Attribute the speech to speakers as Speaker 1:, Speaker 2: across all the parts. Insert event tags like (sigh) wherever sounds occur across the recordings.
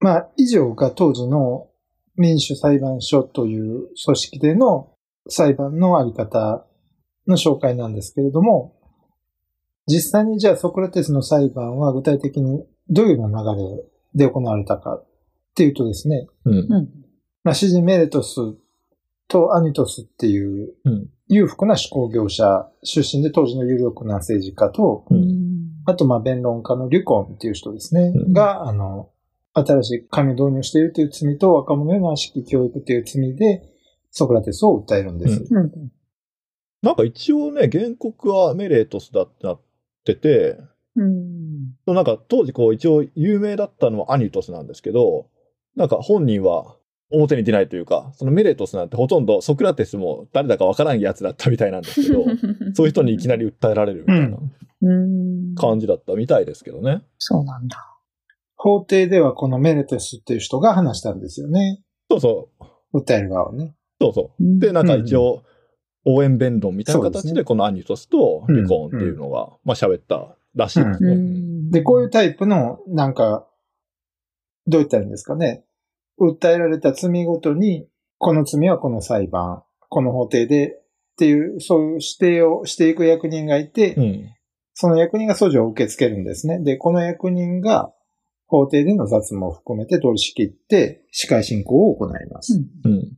Speaker 1: まあ、以上が当時の民主裁判所という組織での裁判のあり方の紹介なんですけれども、実際にじゃあソクラテスの裁判は具体的にどういうような流れで行われたかっていうとですね、
Speaker 2: うん。
Speaker 1: まあ、詩人メレトスとアニトスっていう
Speaker 2: うん。
Speaker 1: 裕福な思考業者出身で当時の有力な政治家と、
Speaker 2: うん
Speaker 1: あとまあ弁論家のリュコンっていう人ですね、
Speaker 2: うん
Speaker 1: が、あの、新しい紙を導入しているという罪と若者への悪しき教育という罪でソクラテスを訴えるんです。
Speaker 2: うん
Speaker 3: うん。
Speaker 2: なんか一応ね、原告はメレートスだってなってて、
Speaker 3: うん。
Speaker 2: なんか当時こう一応有名だったのはアニトスなんですけど、なんか本人は表に出ないというか、そのメレートスなんてほとんどソクラテスも誰だかわからんやつだったみたいなんですけど、(laughs) そういう人にいきなり訴えられるみたいな
Speaker 3: うん。
Speaker 2: 感じだったみたいですけどね。
Speaker 3: そうなんだ。
Speaker 1: 法廷ではこのメレトスっていう人が話したんですよね。
Speaker 2: そうそう。
Speaker 1: 訴える側をね。
Speaker 2: そうそう。で、なんか一応、応援弁論みたいな形で、このアニトスとリコーンっていうのが、まあ喋ったらしいですね。
Speaker 3: うん
Speaker 1: で、こういうタイプの、なんか、どう言ったらいいんですかね。訴えられた罪ごとに、この罪はこの裁判、この法廷で、っていう、そういう指定をしていく役人がいて、
Speaker 2: うん。
Speaker 1: その役人が訴状を受け付けるんですね。で、この役人が法廷での雑務を含めて取り仕切って、司会進行を行います。
Speaker 2: うん。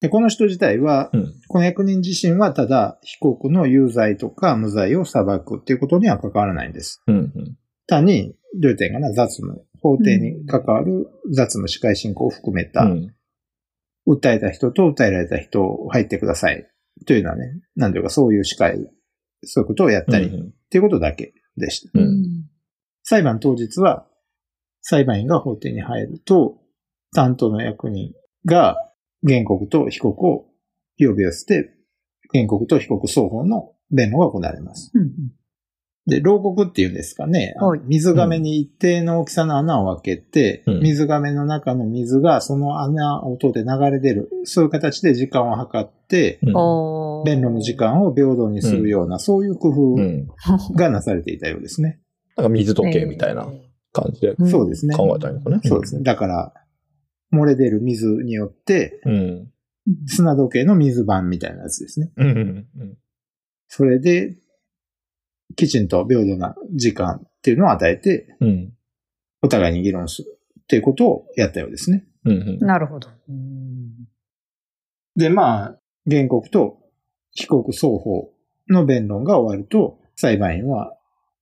Speaker 1: で、この人自体は、
Speaker 2: うん。
Speaker 1: この役人自身はただ被告の有罪とか無罪を裁くっていうことには関わらないんです。
Speaker 2: うん。うん。
Speaker 1: 単に、どういう点かな、雑務、法廷に関わる雑務、司会進行を含めた、
Speaker 2: うん。
Speaker 1: 訴えた人と訴えられた人を入ってください。というのはね、なんていうかそういう司会、そういうことをやったり、っていうことだけでした。
Speaker 2: う。
Speaker 3: うんん。
Speaker 1: 裁判当日は、裁判員が法廷に入ると、担当の役人が原告と被告を呼び寄せて、原告と被告双方の弁論が行われます。
Speaker 3: うん。
Speaker 1: で、牢獄っていうんですかね。
Speaker 3: はい
Speaker 1: 水亀に一定の大きさの穴を開けて、
Speaker 2: うん
Speaker 1: 水亀の中の水がその穴を通って流れ出る。そういう形で時間を計って、
Speaker 2: うん
Speaker 1: 弁論の時間を平等にするような、そういう工夫
Speaker 2: うん。
Speaker 1: がなされていたようですね。
Speaker 2: なんか水時計みたいな感じで
Speaker 3: うん
Speaker 1: そうですね。
Speaker 2: 考えたんですかね。
Speaker 1: そうですね。だから、漏れ出る水によって、
Speaker 2: うん。
Speaker 1: 砂時計の水盤みたいなやつですね。
Speaker 2: うん。うん。
Speaker 1: それで、きちんと平等な時間っていうのを与えて、
Speaker 2: うん。
Speaker 1: お互いに議論するっていうことをやったようですね。
Speaker 2: うん。
Speaker 3: なるほど。うん
Speaker 1: で、まあ、原告と被告双方の弁論が終わると、裁判員は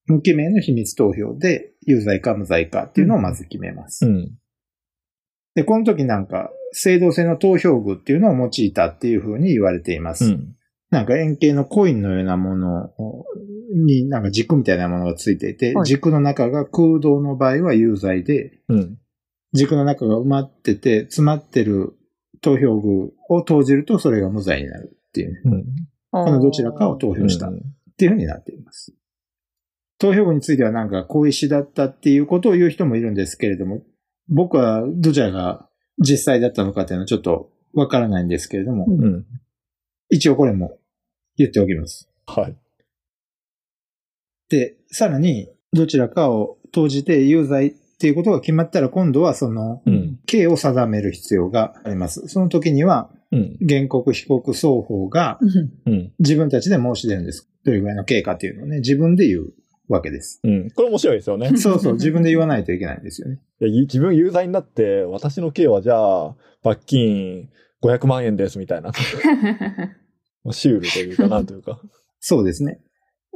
Speaker 1: 無記名の秘密投票で有罪か無罪かっていうのをまず決めます。
Speaker 2: うん。
Speaker 1: で、この時なんか、制度性の投票具っていうのを用いたっていうふうに言われています。
Speaker 2: うん。
Speaker 1: なんか円形のコインのようなものになんか軸みたいなものがついていて、
Speaker 3: はい
Speaker 1: 軸の中が空洞の場合は有罪で、
Speaker 2: うん。
Speaker 1: 軸の中が埋まってて、詰まってる投票具を投じるとそれが無罪になるっていうね、
Speaker 2: うん。
Speaker 1: このどちらかを投票したっていうふうになっています。投票具についてはなんか小石だったっていうことを言う人もいるんですけれども、僕はどちらが実際だったのかっていうのはちょっとわからないんですけれども、
Speaker 3: うん
Speaker 2: うん。
Speaker 1: 一応これも言っておきます。
Speaker 2: はい。
Speaker 1: で、さらに、どちらかを投じて有罪っていうことが決まったら、今度はその、
Speaker 2: うん。
Speaker 1: 刑を定める必要があります。その時には、
Speaker 2: うん。
Speaker 1: 原告、被告、双方が。自分たちで申し出るんです。どれぐらいの刑かっていうのをね、自分で言うわけです。
Speaker 2: うん。これ面白いですよね。(laughs)
Speaker 1: そうそう、自分で言わないといけないんですよね。
Speaker 2: いやい自分有罪になって、私の刑はじゃあ、罰金500万円ですみたいな。(laughs) シュールというか、なんというか。
Speaker 1: そうですね。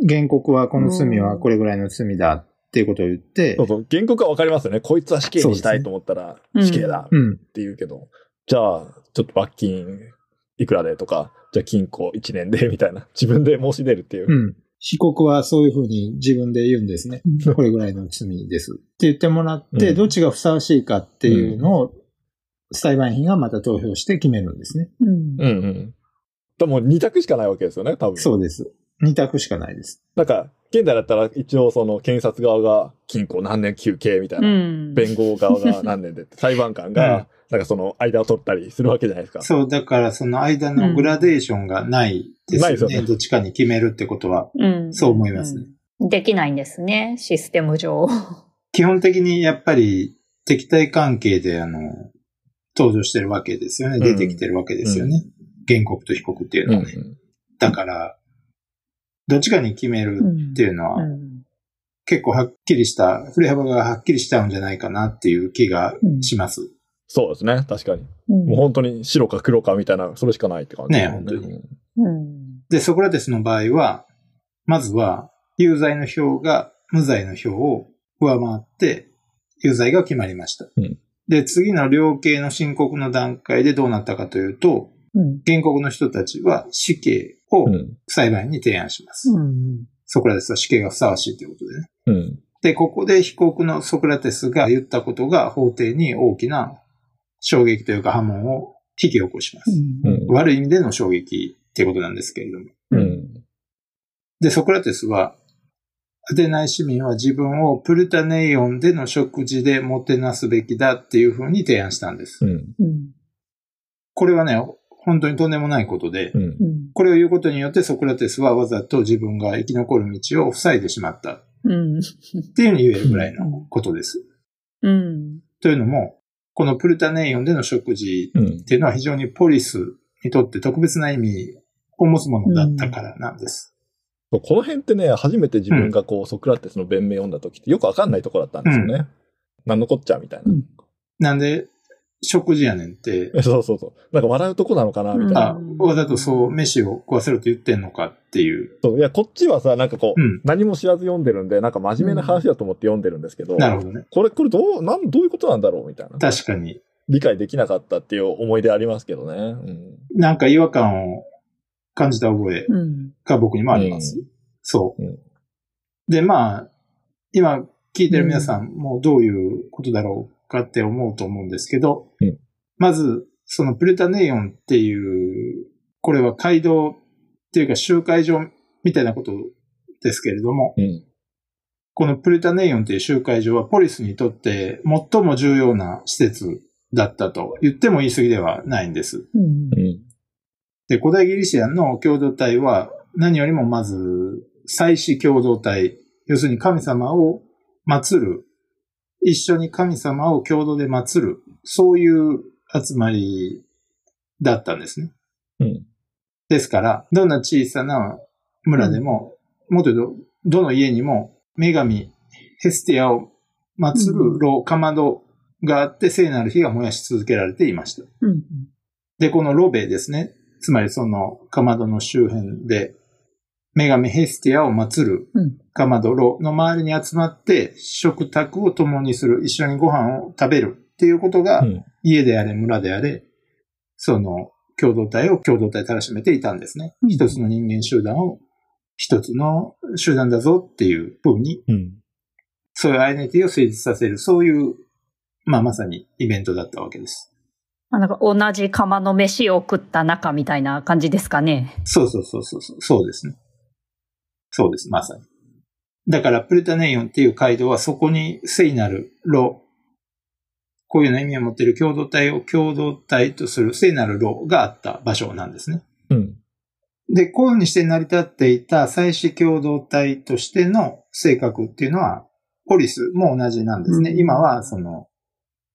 Speaker 1: 原告はこの罪はこれぐらいの罪だっていうことを言って
Speaker 2: そう、そう。原告はわかりますよね。こいつは死刑にしたいと思ったら、死刑だっ
Speaker 1: うん。
Speaker 2: て言うけど、じゃあ、ちょっと罰金いくらでとか、じゃあ禁錮1年でみたいな。自分で申し出るっていう。
Speaker 1: うん。被告はそういうふうに自分で言うんですね。これぐらいの罪です。って言ってもらって、
Speaker 2: うん
Speaker 1: どっちがふさわしいかっていうのを、裁判員がまた投票して決めるんですね。
Speaker 3: うん
Speaker 2: うんうん。でも2択しかないわけですよね、多分。
Speaker 1: そうです。二択しかないです。
Speaker 2: なんか、現代だったら一応その検察側が禁錮何年休刑みたいな。
Speaker 3: うん
Speaker 2: 弁護側が何年で、裁判官が、なんかその間を取ったりするわけじゃないですか。
Speaker 1: そう、だからその間のグラデーションがないですよね。
Speaker 2: ないですよね
Speaker 1: どっちかに決めるってことは。
Speaker 3: うん
Speaker 1: そう思いますね。
Speaker 3: うんできないんですね、システム上。
Speaker 1: 基本的にやっぱり敵対関係であの、登場してるわけですよね。出てきてるわけですよね。原告と被告っていう
Speaker 2: うん
Speaker 1: のはね。だから、どっちかに決めるっていうのは、
Speaker 3: うん
Speaker 1: 結構はっきりした、振れ幅がはっきりしちゃうんじゃないかなっていう気がします。
Speaker 2: そうですね。確かに。
Speaker 3: うん
Speaker 2: もう本当に白か黒かみたいな、それしかないって感じですもん
Speaker 1: ね本当にで、ソクラテスの場合は、まずは、有罪の票が無罪の票を上回って、有罪が決まりました。
Speaker 2: うん
Speaker 1: で、次の量刑の申告の段階でどうなったかというと、
Speaker 3: うん
Speaker 1: 原告の人たちは死刑を
Speaker 2: うん。
Speaker 1: 裁判員に提案します。
Speaker 3: うん
Speaker 1: ソクラテスは死刑がふさわしいということでね。
Speaker 2: うん。
Speaker 1: で、ここで被告のソクラテスが言ったことが法廷に大きな衝撃というか波紋を引き起こします。
Speaker 2: うん。
Speaker 1: 悪い意味での衝撃っていうことなんですけれども。
Speaker 2: うん。
Speaker 1: で、ソクラテスは、アテナイ市民は自分をプルタネイオンでの食事でもてなすべきだっていうふうに提案したんです。これはね、本当にとんでもないことで、
Speaker 2: うん。
Speaker 3: うん
Speaker 1: これを言うことによってソクラテスはわざと自分が生き残る道を塞いでしまったっ
Speaker 3: うん
Speaker 1: ていうふうに言えるぐらいのことです。
Speaker 3: うん
Speaker 1: というのも、このプルタネイオンでの食事
Speaker 2: うん
Speaker 1: っ。ていうのは非常にポリスにとって特別な意味を持つものだったからなんです。
Speaker 2: そうこの辺ってね、初めて自分がこう、ソクラテスの弁明を読んだ時ってよくわかんないところだったんですよね。なんのこっちゃみたいな。
Speaker 1: なんで、食事やねんって、
Speaker 2: えそうそうそう。なんか笑うとこなのかなみたいな。
Speaker 1: あ、わざとそう、飯を食わせろと言ってんのかっていう。
Speaker 2: そういや、こっちはさ、なんかこう、
Speaker 1: うん。
Speaker 2: 何も知らず読んでるんで、なんか真面目な話だと思って読んでるんですけど、
Speaker 1: なるほどね。
Speaker 2: これ、これどう、なん、どういうことなんだろうみたいな。
Speaker 1: 確かに。
Speaker 2: 理解できなかったっていう思い出ありますけどね。うん。
Speaker 1: なんか違和感を感じた覚え
Speaker 3: うん
Speaker 1: が僕にもあります。そう、
Speaker 2: うん
Speaker 1: で、まあ、今聞いてる皆さんもどういうことだろうかって思うと思うんですけど、
Speaker 2: うん
Speaker 1: まず、そのプルタネイオンっていう、これは街道っていうか集会所みたいなことですけれども、
Speaker 2: うん。
Speaker 1: このプルタネイオンという集会所はポリスにとって最も重要な施設だったと言っても言い過ぎではないんです。
Speaker 3: うん
Speaker 2: うん。
Speaker 1: で、古代ギリシアの共同体は何よりもまず祭祀共同体、要するに神様を祀る、一緒に神様を共同で祀る、そういう集まりだったんですね。
Speaker 2: うん。
Speaker 1: ですから、どんな小さな村でも、もっと言うと、どの家にも女神ヘスティアを祀る炉、かまどがあって聖なる火が燃やし続けられていました。
Speaker 3: うん
Speaker 1: で、このロベですね。つまりそのかまどの周辺で、女神ヘスティアを祀る
Speaker 3: うん
Speaker 1: かまど炉の周りに集まって食卓を共にする、一緒にご飯を食べるっていうことが、
Speaker 2: うん。
Speaker 1: 家であれ村であれ、その共同体を共同体たらしめていたんですね。
Speaker 3: うん
Speaker 1: 一つの人間集団を一つの集団だぞっていう風に、
Speaker 2: うん。
Speaker 1: そういうアイデンティティを成立させる、そういう、まあまさにイベントだったわけです。
Speaker 3: あなんか同じ釜の飯を食った仲みたいな感じですかね。
Speaker 1: そうそうそうそうそう、そうですね。そうです、まさに。だから、プルタネイオンっていう街道はそこに聖なる炉、こういうような意味を持っている共同体を共同体とする聖なる炉があった場所なんですね。
Speaker 2: うん。
Speaker 1: で、こういうふうにして成り立っていた祭祀共同体としての性格っていうのは、ポリスも同じなんですね。
Speaker 3: うん
Speaker 1: 今は、その、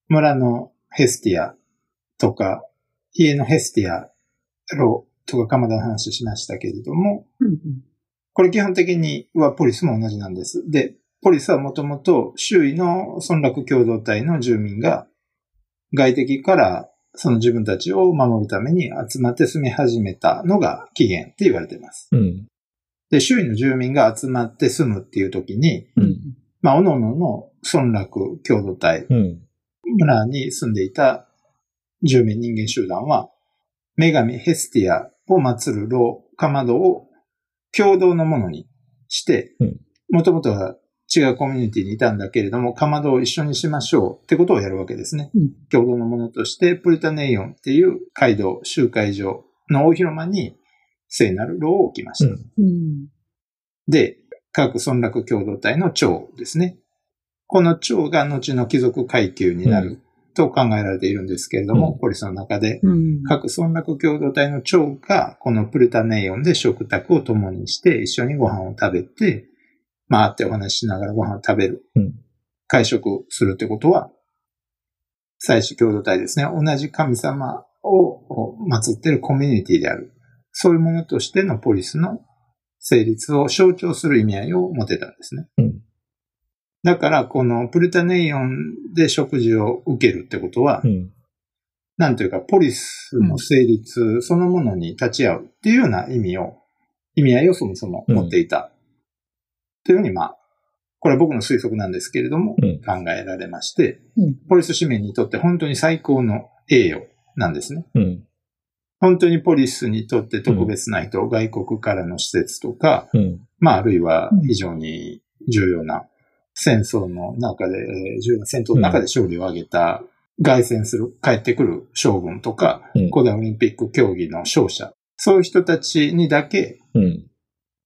Speaker 1: 村のヘスティアとか、家のヘスティア、ロとか鎌田の話しましたけれども、
Speaker 3: うん
Speaker 1: これ基本的にはポリスも同じなんです。で、ポリスはもともと周囲の村落共同体の住民が外敵からその自分たちを守るために集まって住み始めたのが起源って言われています。
Speaker 2: うん。
Speaker 1: で、周囲の住民が集まって住むっていう時に、
Speaker 2: うん。
Speaker 1: まあ、各々の村落共同体、
Speaker 2: うん。
Speaker 1: 村に住んでいた住民人間集団は、女神ヘスティアを祀る炉、かまどを共同のものにして
Speaker 2: うん、
Speaker 1: もともとは違うコミュニティにいたんだけれども、かまどを一緒にしましょうってことをやるわけですね。
Speaker 3: うん
Speaker 1: 共同のものとして、プルタネイオンっていう街道、集会所の大広間に聖なる炉を置きました。
Speaker 2: うん
Speaker 3: うん
Speaker 1: で、各村落共同体の長ですね。この長が後の貴族階級になると考えられているんですけれども、
Speaker 2: うん
Speaker 1: ポリスの中で、
Speaker 3: うん
Speaker 1: 各村落共同体の長がこのプルタネイオンで食卓を共にして一緒にご飯を食べて、まあ会ってお話ししながらご飯を食べる。
Speaker 2: うん
Speaker 1: 会食するってことは、祭祀共同体ですね。同じ神様を祀っているコミュニティである。そういうものとしてのポリスの成立を象徴する意味合いを持てたんですね。
Speaker 2: うん
Speaker 1: だから、このプルタネイオンで食事を受けるってことは、
Speaker 2: うん。
Speaker 1: なんというか、ポリスの成立そのものに立ち会うっていうような意味を、意味合いをそもそも持っていた。というふうに、まあ、これは僕の推測なんですけれども、
Speaker 2: うん
Speaker 1: 考えられまして、
Speaker 3: うん
Speaker 1: ポリス市民にとって本当に最高の栄誉なんですね。
Speaker 2: うん。
Speaker 1: 本当にポリスにとって特別な人、外国からの施設とか、
Speaker 2: うん。
Speaker 1: まあ、あるいは非常に重要な戦争の中で、えー重要な戦闘の中で勝利を挙げた、凱旋する、帰ってくる将軍とか、
Speaker 2: うん
Speaker 1: 古代オリンピック競技の勝者、そういう人たちにだけ、
Speaker 2: うん。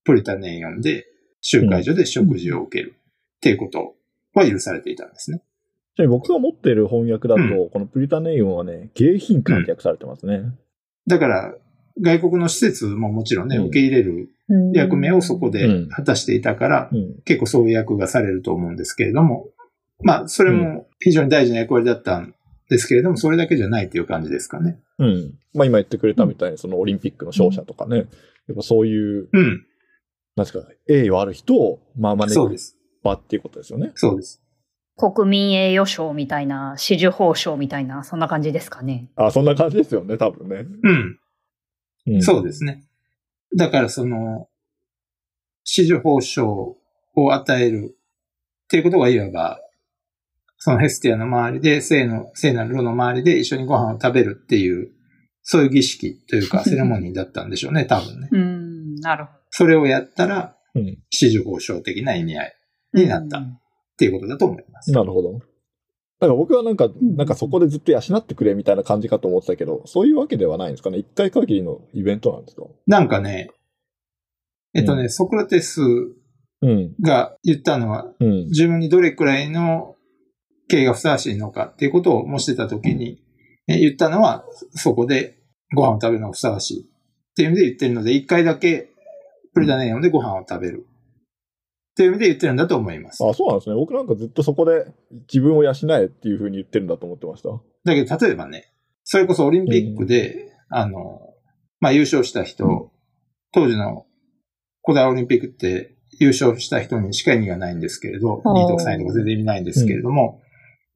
Speaker 1: プリタネイオンで集会所で食事を受けるっていうことは許されていたんですね。
Speaker 2: 僕が持っている翻訳だと、
Speaker 1: う
Speaker 2: このプリタネイオンはね、迎賓館って訳されてますね。
Speaker 1: だから、外国の施設ももちろんね、
Speaker 2: うん
Speaker 1: 受け入れる役目をそこで
Speaker 2: うん
Speaker 1: 果たしていたから、
Speaker 2: うん。
Speaker 1: 結構そういう役がされると思うんですけれども、まあ、それも非常に大事な役割だったんですけれども、それだけじゃないという感じですかね。
Speaker 2: うん。まあ今言ってくれたみたいに、そのオリンピックの勝者とかね、やっぱそういう、
Speaker 1: うん、
Speaker 2: なんですか、栄誉ある人を、まあ招く
Speaker 1: そうです。
Speaker 2: 場っていうことですよね。
Speaker 1: そうです。
Speaker 3: 国民栄誉賞みたいな、紫綬褒章みたいな、そんな感じですかね。
Speaker 2: あ、そんな感じですよね、多分ね。
Speaker 1: うん、
Speaker 2: うん、
Speaker 1: そうですね。だからその、紫綬褒章を与えるっていうことがいわば、そのヘスティアの周りで、聖の、聖なる炉の周りで一緒にご飯を食べるっていう、そういう儀式というか、(laughs) セレモニーだったんでしょうね、多分ね。
Speaker 3: うん、なるほ
Speaker 1: それをやったら、
Speaker 2: うん。
Speaker 1: 紫綬褒章的な意味合い
Speaker 3: ど。
Speaker 1: になったっていうことだと思います。
Speaker 2: なるほど。だから僕はなんか、なんかそこでずっと養ってくれみたいな感じかと思ってたけど、そういうわけではないんですかね？一回限りのイベントなんですか？
Speaker 1: なんかね、えっとね、
Speaker 2: う
Speaker 1: ソクラテス
Speaker 2: うん。
Speaker 1: が言ったのは、
Speaker 2: うん。
Speaker 1: 自分にどれくらいの刑がふさわしいのかっていうことを申してたときに、え言ったのは、そこでご飯を食べるのがふさわしいっていう意味で言ってるので、一回だけプリダネイオンでご飯を食べるっていう意味で言ってるんだと思います。
Speaker 2: あ、そうなんですね。僕なんかずっとそこで自分を養えっていうふうに言ってるんだと思ってました。
Speaker 1: だけど、例えばね、それこそオリンピックで、あの、まあ、優勝した人、
Speaker 2: うん
Speaker 1: 当時の古代オリンピックって優勝した人にしか意味がないんですけれど、
Speaker 3: あー
Speaker 1: 2位とか3位とか全然意味ないんですけれども、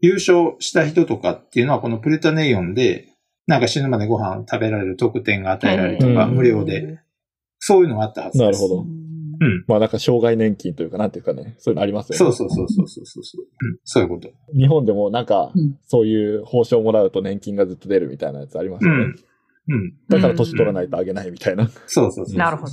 Speaker 1: 優勝した人とかっていうのはこのプルタネイオンで、なんか死ぬまでご飯を食べられる特典が与えられるとか、
Speaker 2: うん
Speaker 1: 無料で、そういうのがあったはずです。
Speaker 2: なるほど
Speaker 1: うん。
Speaker 2: まあなんか障害年金というか、なんていうかね、そういうのありますよね。
Speaker 1: そうそうそうそうそうそうそう。うん、そういうこと。
Speaker 2: 日本でもなんか
Speaker 3: うん、
Speaker 2: そういう報奨もらうと年金がずっと出るみたいなやつありますよね。
Speaker 1: うん。うん。
Speaker 2: だから年取らないとあげないみたいな。
Speaker 1: そうそうそうそう。
Speaker 3: なるほど。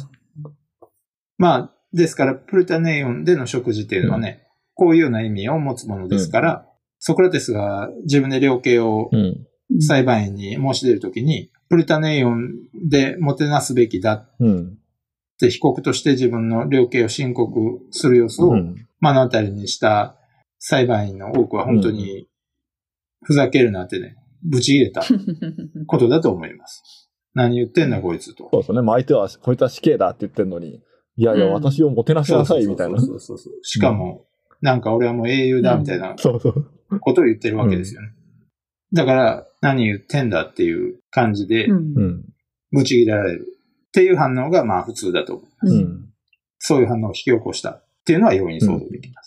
Speaker 1: まあ、ですから、プルタネイオンでの食事っていうのはね、こういうような意味を持つものですから、ソクラテスが自分で量刑を
Speaker 2: うん。
Speaker 1: 裁判員に申し出るときに、プルタネイオンでもてなすべきだっ
Speaker 2: うん。
Speaker 1: て被告として自分の量刑を申告する様子を
Speaker 2: うん。
Speaker 1: 目の当たりにした裁判員の多くは本当にふざけるなってね、ぶち切れた (laughs) ことだと思います。何言ってんだこいつと。
Speaker 2: そうですね。まあ相手は、こいつは死刑だって言ってるのに、いやいや、
Speaker 3: うん
Speaker 2: 私をもてなしなさいみたいな。
Speaker 1: そうそうそうそうしかも、なんか俺はもう英雄だみたいな
Speaker 2: そうそう。
Speaker 1: ことを言ってるわけですよね。だから、何言ってんだっていう感じで、
Speaker 3: うん
Speaker 2: うん。
Speaker 1: ぶち切れられるっていう反応がまあ普通だと思う。
Speaker 3: う
Speaker 2: うんん。
Speaker 1: そういう反応を引き起こしたっていうのは容易に想像できます。